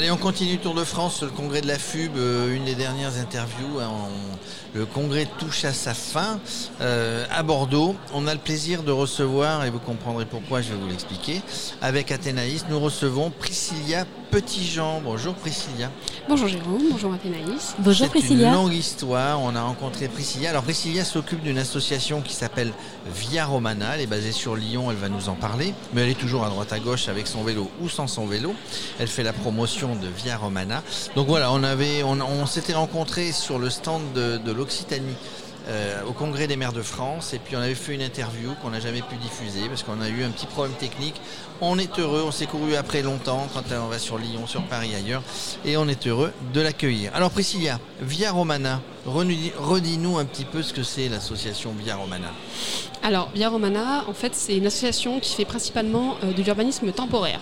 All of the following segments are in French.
Allez, on continue Tour de France, le congrès de la FUB, euh, une des dernières interviews. Hein, le congrès touche à sa fin euh, à Bordeaux. On a le plaisir de recevoir, et vous comprendrez pourquoi, je vais vous l'expliquer, avec Athénaïs, nous recevons Priscilla Petit-Jean. Bonjour Priscilla. Bonjour Jérôme, bonjour Athénaïs. Bonjour Priscilla. C'est une longue histoire, on a rencontré Priscilla. Alors Priscilla s'occupe d'une association qui s'appelle Via Romana, elle est basée sur Lyon, elle va nous en parler, mais elle est toujours à droite à gauche avec son vélo ou sans son vélo. Elle fait la promotion de Via Romana. Donc voilà, on, s'était rencontrés sur le stand de, de l'Occitanie euh, au Congrès des maires de France. Et puis on avait fait une interview qu'on n'a jamais pu diffuser parce qu'on a eu un petit problème technique. On est heureux, on s'est couru après longtemps quand on va sur Lyon, sur Paris, ailleurs. Et on est heureux de l'accueillir. Alors Priscilla, Via Romana, redis-nous un petit peu ce que c'est l'association Via Romana. Alors Via Romana, en fait, c'est une association qui fait principalement euh, de l'urbanisme temporaire.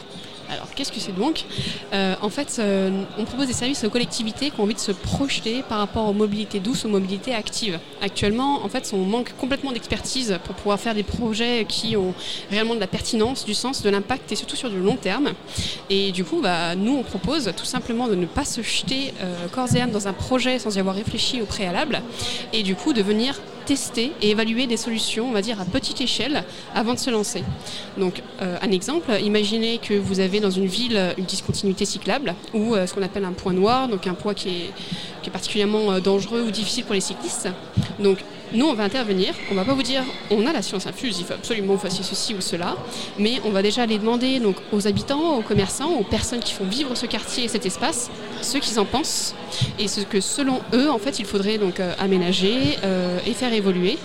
Alors, qu'est-ce que c'est donc euh, En fait, euh, on propose des services aux collectivités qui ont envie de se projeter par rapport aux mobilités douces, aux mobilités actives. Actuellement, en fait, on manque complètement d'expertise pour pouvoir faire des projets qui ont réellement de la pertinence, du sens, de l'impact et surtout sur du long terme. Et du coup, bah, nous, on propose tout simplement de ne pas se jeter euh, corps et âme dans un projet sans y avoir réfléchi au préalable et du coup de venir tester et évaluer des solutions, on va dire, à petite échelle avant de se lancer. Donc, euh, un exemple, imaginez que vous avez dans une ville une discontinuité cyclable ou euh, ce qu'on appelle un point noir, donc un point qui est, particulièrement euh, dangereux ou difficile pour les cyclistes. Nous, on va intervenir. On va pas vous dire, on a la science infuse, il faut absolument que ceci ou cela, mais on va déjà aller demander aux habitants, aux commerçants, aux personnes qui font vivre ce quartier et cet espace, ce qu'ils en pensent et ce que selon eux, en fait, il faudrait donc euh, aménager euh, et faire évoluer.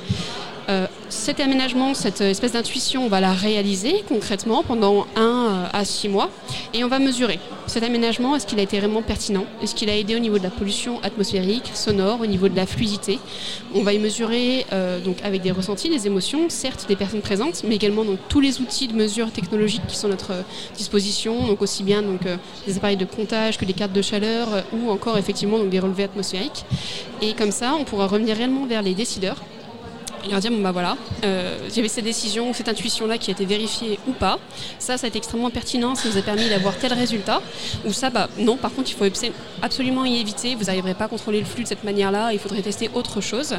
Euh, cet aménagement, cette espèce d'intuition, on va la réaliser concrètement pendant 1 euh, à 6 mois. Et on va mesurer cet aménagement, est-ce qu'il a été vraiment pertinent? Est-ce qu'il a aidé au niveau de la pollution atmosphérique, sonore, au niveau de la fluidité? On va y mesurer euh, donc avec des ressentis, des émotions, certes des personnes présentes, mais également donc, tous les outils de mesure technologiques qui sont à notre disposition, donc aussi bien donc, des appareils de comptage que des cartes de chaleur ou encore effectivement donc, des relevés atmosphériques. Et comme ça, on pourra revenir réellement vers les décideurs et leur dire bon bah voilà, euh, j'avais cette décision, cette intuition-là qui a été vérifiée ou pas. Ça, ça a été extrêmement pertinent, ça nous a permis d'avoir tel résultat. Ou ça, bah non, par contre, il faut absolument y éviter. Vous n'arriverez pas à contrôler le flux de cette manière-là, il faudrait tester autre chose.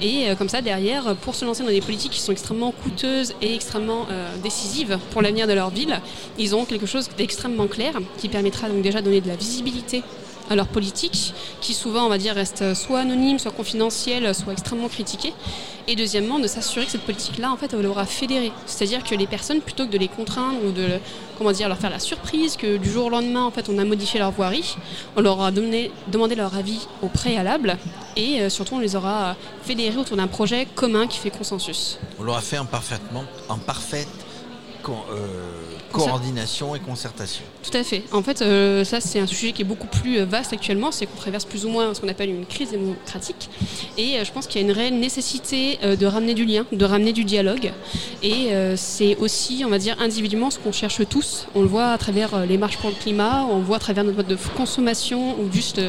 Et euh, comme ça, derrière, pour se lancer dans des politiques qui sont extrêmement coûteuses et extrêmement euh, décisives pour l'avenir de leur ville, ils ont quelque chose d'extrêmement clair qui permettra donc déjà de donner de la visibilité à leur politique, qui souvent, on va dire, reste soit anonyme, soit confidentielle, soit extrêmement critiquée. Et deuxièmement, de s'assurer que cette politique-là, en fait, elle aura fédéré. C'est-à-dire que les personnes, plutôt que de les contraindre ou de, comment dire, leur faire la surprise, que du jour au lendemain, en fait, on a modifié leur voirie, on leur a demandé leur avis au préalable et euh, surtout, on les aura fédérés autour d'un projet commun qui fait consensus. On l'aura fait en, parfaitement, en parfaite euh, coordination et concertation. Tout à fait. En fait, euh, ça c'est un sujet qui est beaucoup plus euh, vaste actuellement, c'est qu'on traverse plus ou moins ce qu'on appelle une crise démocratique. Et je pense qu'il y a une réelle nécessité de ramener du lien, de ramener du dialogue. Et c'est aussi, on va dire, individuellement ce qu'on cherche tous. On le voit à travers les marches pour le climat, on le voit à travers notre mode de consommation ou juste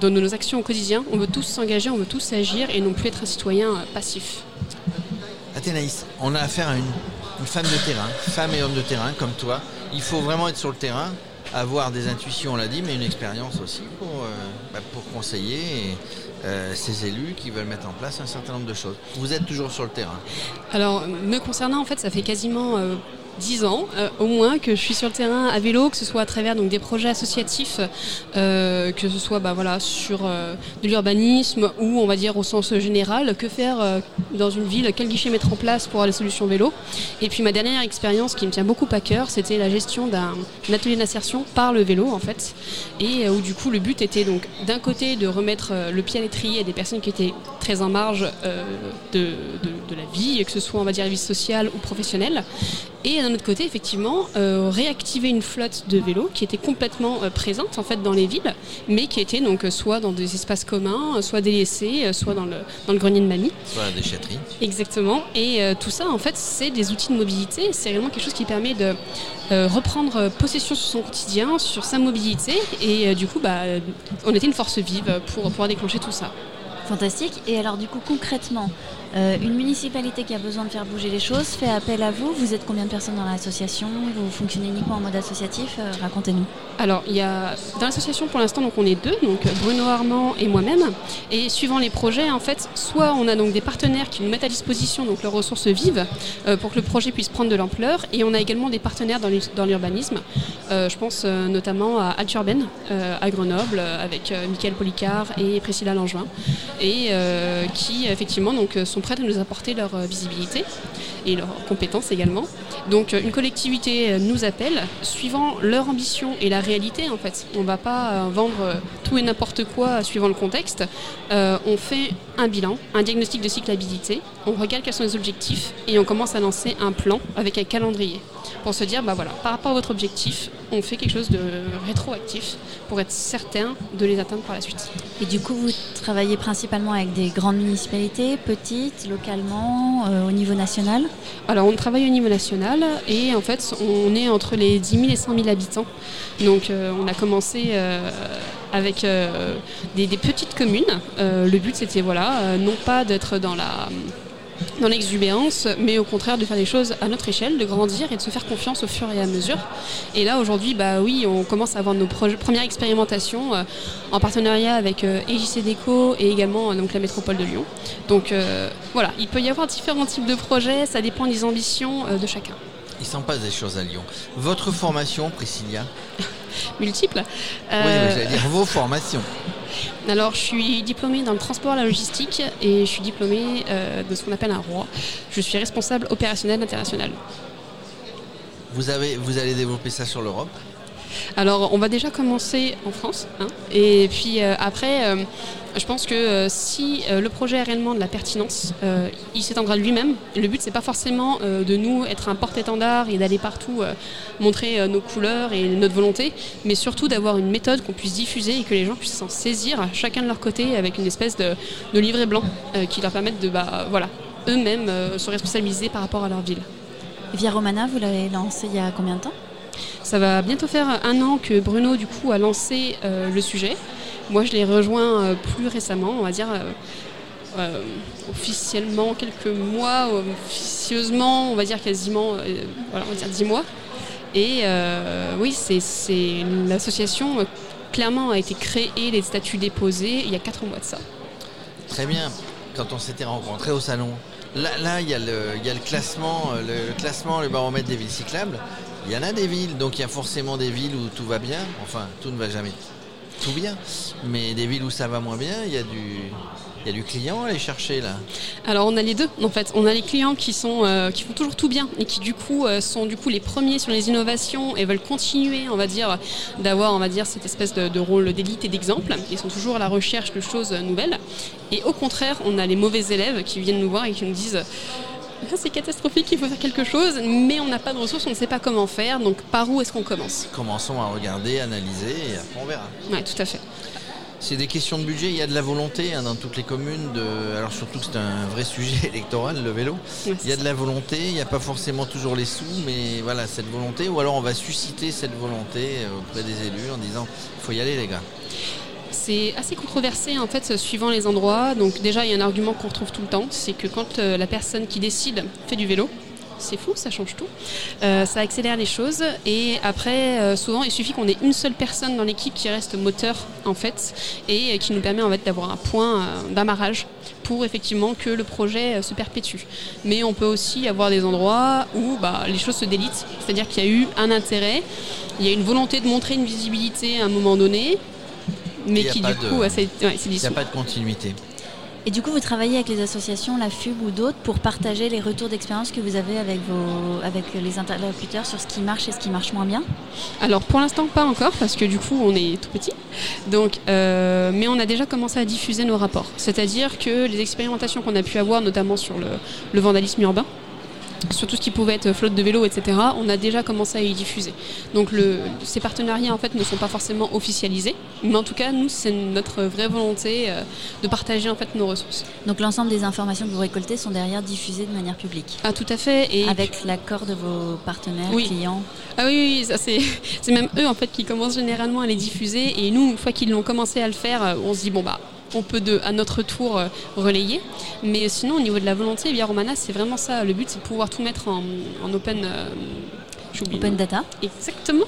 dans nos actions au quotidien. On veut tous s'engager, on veut tous agir et non plus être un citoyen passif. Athénaïs, on a affaire à une une femme de terrain, femme et homme de terrain comme toi. Il faut vraiment être sur le terrain, avoir des intuitions, on l'a dit, mais une expérience aussi pour, euh, bah, conseiller euh, ces élus qui veulent mettre en place un certain nombre de choses. Vous êtes toujours sur le terrain Alors, me concernant, en fait, ça fait quasiment euh, 10 ans euh, au moins que je suis sur le terrain à vélo, que ce soit à travers donc, des projets associatifs, euh, que ce soit bah, voilà, sur euh, de l'urbanisme ou on va dire au sens général, que faire dans une ville, quel guichet mettre en place pour les solutions vélo. Et puis ma dernière expérience qui me tient beaucoup à cœur, c'était la gestion d'un atelier d'insertion par le vélo en fait, et où du coup le but était donc d'un côté de remettre le pied à l'étrier à des personnes qui étaient très en marge de, de, de, la vie, que ce soit on va dire la vie sociale ou professionnelle, et d'un autre côté, effectivement, euh, réactiver une flotte de vélos qui était complètement euh, présente en fait dans les villes, mais qui était donc euh, soit dans des espaces communs, soit délaissés, soit dans le, dans le grenier de mamie. Soit la déchetterie. Exactement. Et tout ça, en fait, c'est des outils de mobilité. C'est vraiment quelque chose qui permet de reprendre possession sur son quotidien, sur sa mobilité. Et du coup, bah, on était une force vive pour pouvoir déclencher tout ça. Fantastique. Et alors du coup concrètement, euh, une municipalité qui a besoin de faire bouger les choses fait appel à vous. Vous êtes combien de personnes dans l'association Vous fonctionnez uniquement en mode associatif euh, Racontez-nous. Alors, il y a dans l'association pour l'instant, donc on est deux, donc Bruno Armand et moi-même. Et suivant les projets, en fait, soit on a donc des partenaires qui nous mettent à disposition donc leurs ressources vives euh, pour que le projet puisse prendre de l'ampleur, et on a également des partenaires dans l'urbanisme. je pense notamment à Alturben à Grenoble avec Michael Policard et Priscilla Langevin, et qui effectivement donc sont prêtes à nous apporter leur euh, visibilité et leurs compétences également. Donc euh, une collectivité euh, nous appelle, suivant leur ambition et la réalité en fait. On ne va pas vendre tout et n'importe quoi suivant le contexte. on fait un bilan, un diagnostic de cyclabilité, on regarde quels sont les objectifs et on commence à lancer un plan avec un calendrier pour se dire, bah voilà, par rapport à votre objectif, on fait quelque chose de rétroactif pour être certain de les atteindre par la suite. Et du coup, vous travaillez principalement avec des grandes municipalités, petites, localement, euh, au niveau national? Alors, on travaille au niveau national et en fait, on est entre les 10 000 et 100 000 habitants. Donc, euh, on a commencé euh, avec des, des, petites communes. le but, c'était, voilà, non pas d'être dans la dans l'exubérance, mais au contraire de faire des choses à notre échelle, de grandir et de se faire confiance au fur et à mesure. Et là aujourd'hui, bah oui, on commence à avoir nos premières expérimentations euh, en partenariat avec euh, EJC Déco et également euh, donc, la métropole de Lyon. Donc voilà, il peut y avoir différents types de projets, ça dépend des ambitions de chacun. Il s'en passe des choses à Lyon. Votre formation, Priscilla? Multiple. Oui, j'allais dire vos formations. Alors, je suis diplômée dans le transport et la logistique et je suis diplômée euh, de ce qu'on appelle un roi. Je suis responsable opérationnel international. Vous, avez, vous allez développer ça sur l'Europe? Alors, on va déjà commencer en France. Hein. et puis euh, après, euh, je pense que euh, si le projet a réellement de la pertinence, il s'étendra de lui-même. Le but, c'est pas forcément de nous être un porte-étendard et d'aller partout montrer nos couleurs et notre volonté, mais surtout d'avoir une méthode qu'on puisse diffuser et que les gens puissent s'en saisir, chacun de leur côté, avec une espèce de, livret blanc qui leur permette de, bah, voilà, eux-mêmes se responsabiliser par rapport à leur ville. Via Romana, vous l'avez lancé il y a combien de temps? Ça va bientôt faire un an que Bruno du coup a lancé euh, le sujet. Moi je l'ai rejoint euh, plus récemment, on va dire euh, officiellement quelques mois, officieusement on va dire quasiment voilà, on va dire 10 mois. Et oui, c'est l'association clairement a été créée, les statuts déposés il y a 4 mois de ça. Très bien. Quand on s'était rencontrés au salon, Là, il, y a le, classement, le, classement, le baromètre des villes cyclables. Il y en a des villes, donc il y a forcément des villes où tout va bien. Enfin, tout ne va jamais tout bien. Mais des villes où ça va moins bien, il y a du, il y a du client à aller chercher là. Alors on a les deux en fait. On a les clients qui sont euh, qui font toujours tout bien et qui du coup euh, sont du coup les premiers sur les innovations et veulent continuer, on va dire, d'avoir on va dire cette espèce de, de rôle d'élite et d'exemple. Ils sont toujours à la recherche de choses nouvelles. Et au contraire, on a les mauvais élèves qui viennent nous voir et qui nous disent c'est catastrophique, il faut faire quelque chose, mais on n'a pas de ressources, on ne sait pas comment faire, donc par où est-ce qu'on commence Commençons à regarder, analyser, et après on verra. Oui, tout à fait. C'est des questions de budget, il y a de la volonté hein, dans toutes les communes, de... alors surtout que c'est un vrai sujet électoral, le vélo. il y a de la volonté, il n'y a pas forcément toujours les sous, mais voilà, cette volonté, ou alors on va susciter cette volonté euh, auprès des élus en disant, il faut y aller les gars. C'est assez controversé en fait suivant les endroits. Donc déjà il y a un argument qu'on retrouve tout le temps, c'est que quand euh, la personne qui décide fait du vélo, c'est fou, ça change tout. Euh, ça accélère les choses. Et après, euh, souvent, il suffit qu'on ait une seule personne dans l'équipe qui reste moteur, en fait, et qui nous permet en fait d'avoir un point d'amarrage pour effectivement que le projet se perpétue. Mais on peut aussi avoir des endroits où bah, les choses se délitent, c'est-à-dire qu'il y a eu un intérêt, il y a une volonté de montrer une visibilité à un moment donné, mais qui du coup, c'est Il n'y a pas de continuité. Et du coup, vous travaillez avec les associations, la FUB ou d'autres, pour partager les retours d'expérience que vous avez avec, vos, avec les interlocuteurs sur ce qui marche et ce qui marche moins bien? Alors, pour l'instant, pas encore, parce que du coup, on est tout petit. Donc, euh, mais on a déjà commencé à diffuser nos rapports. C'est-à-dire que les expérimentations qu'on a pu avoir, notamment sur le vandalisme urbain, sur tout ce qui pouvait être flotte de vélo, etc., on a déjà commencé à y diffuser. Donc ces partenariats en fait ne sont pas forcément officialisés, mais en tout cas nous c'est notre vraie volonté euh, de partager en fait nos ressources. Donc l'ensemble des informations que vous récoltez sont derrière diffusées de manière publique. Ah tout à fait. Et avec l'accord de vos partenaires, clients. Ah oui, oui c'est même eux en fait qui commencent généralement à les diffuser et nous une fois qu'ils l'ont commencé à le faire, euh, on se dit bon bah on peut de, à notre tour euh, relayer. Mais sinon, au niveau de la volonté, Via Romana, c'est vraiment ça. Le but, c'est de pouvoir tout mettre en, en open. euh, Open data. Exactement,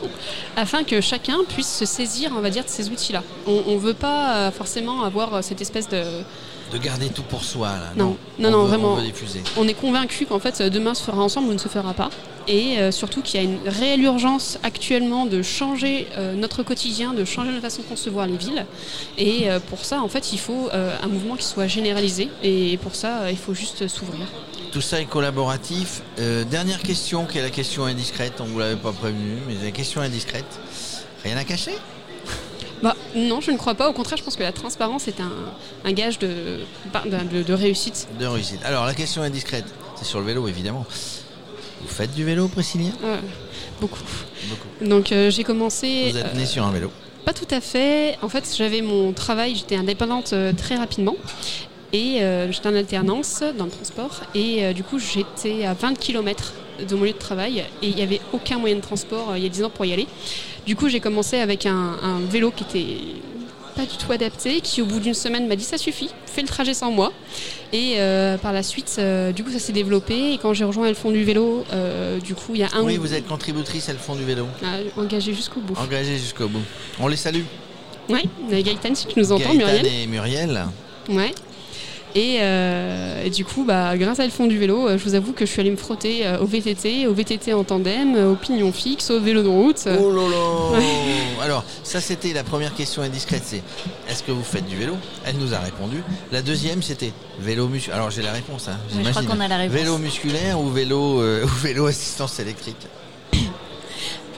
afin que chacun puisse se saisir, on va dire, de ces outils-là. On ne veut pas euh, forcément avoir cette espèce de... De garder tout pour soi, là. Non, non, On non, veut- vraiment. On veut diffuser. On est convaincu qu'en fait, demain se fera ensemble ou ne se fera pas. Et euh, surtout qu'il y a une réelle urgence actuellement de changer euh, notre quotidien, de changer notre façon de concevoir les villes. Et euh, pour ça, en fait, il faut euh, un mouvement qui soit généralisé. Et pour ça, euh, il faut juste s'ouvrir. Tout ça est collaboratif. Euh, dernière question, qui est la question indiscrète. On vous l'avait pas prévenu, mais la question indiscrète. Rien à cacher? Bah, non, je ne crois pas. Au contraire, je pense que la transparence est un, un gage de, de- de réussite. de réussite. Alors, la question indiscrète, c'est sur le vélo, évidemment. Vous faites du vélo, Priscilla? Beaucoup. Beaucoup. Donc euh, j'ai commencé. Vous êtes euh, né sur un vélo. Pas tout à fait. En fait, j'avais mon travail, j'étais indépendante euh, très rapidement. Et euh, j'étais en alternance dans le transport. Et euh, du coup, j'étais à 20 km de mon lieu de travail. Et il n'y avait aucun moyen de transport euh, il y a 10 ans pour y aller. Du coup, j'ai commencé avec un, un vélo qui était pas du tout adapté, qui au bout d'une semaine m'a dit ça suffit, fais le trajet sans moi. Et euh, par la suite, euh, du coup, ça s'est développé. Et quand j'ai rejoint le fond du vélo, euh, du coup, il y a un Oui, vous êtes contributrice à le fond du vélo. Ah, engagé jusqu'au bout. Engagée jusqu'au bout. On les salue. Oui, Gaëtan, si tu nous entends, Gaëtan Muriel. et Muriel. Ouais. Et, euh, et du coup, bah, grâce à le fond du vélo, euh, je vous avoue que je suis allée me frotter euh, au VTT, au VTT en tandem, au pignon fixe, au vélo de route. Oh là là Alors, ça c'était la première question indiscrète, c'est est-ce que vous faites du vélo? Elle nous a répondu. La deuxième c'était vélo musculaire. Alors j'ai la réponse, hein, je crois qu'on a la réponse. Vélo musculaire ou vélo, euh, ou vélo assistance électrique?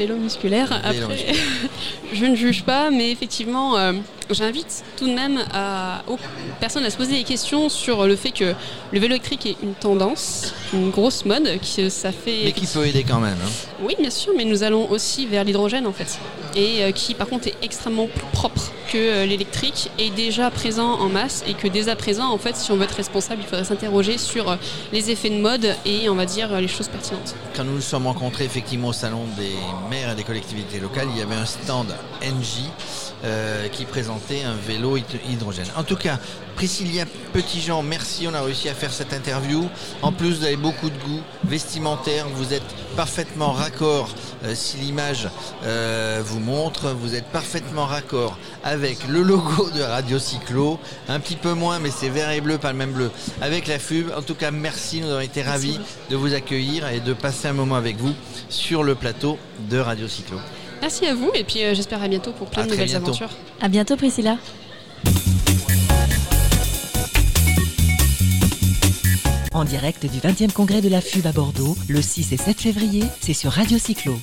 Vélo musculaire. Vélo Après, musculaire. je ne juge pas, mais effectivement, euh, j'invite tout de même à, aux personnes à se poser des questions sur le fait que le vélo électrique est une tendance, une grosse mode, qui ça fait. Mais qui peut aider quand même. hein. Oui, bien sûr, mais nous allons aussi vers l'hydrogène en fait. Et euh, qui par contre est extrêmement plus propre que euh, l'électrique, est déjà présent en masse et que dès à présent, en fait, si on veut être responsable, il faudrait s'interroger sur euh, les effets de mode et on va dire les choses pertinentes. Quand nous nous sommes rencontrés effectivement au salon des maires et des collectivités locales, il y avait un stand NJ euh, qui présentait un vélo hyd- hydrogène. En tout cas, Priscilla Petitjean, merci, on a réussi à faire cette interview. En plus, vous avez beaucoup de goût vestimentaire, vous êtes parfaitement raccord, euh, si l'image euh, vous montre, vous êtes parfaitement raccord avec le logo de Radio Cyclo, un petit peu moins, mais c'est vert et bleu, pas le même bleu, avec la FUB. En tout cas, merci, nous avons été ravis de vous accueillir et de passer un moment avec vous sur le plateau de Radio Cyclo. Merci à vous et puis euh, j'espère à bientôt pour plein À de nouvelles bientôt. aventures. À bientôt, Priscilla. En direct du 20e congrès de la FUB à Bordeaux, le 6 et 7 février, c'est sur Radio Cyclo.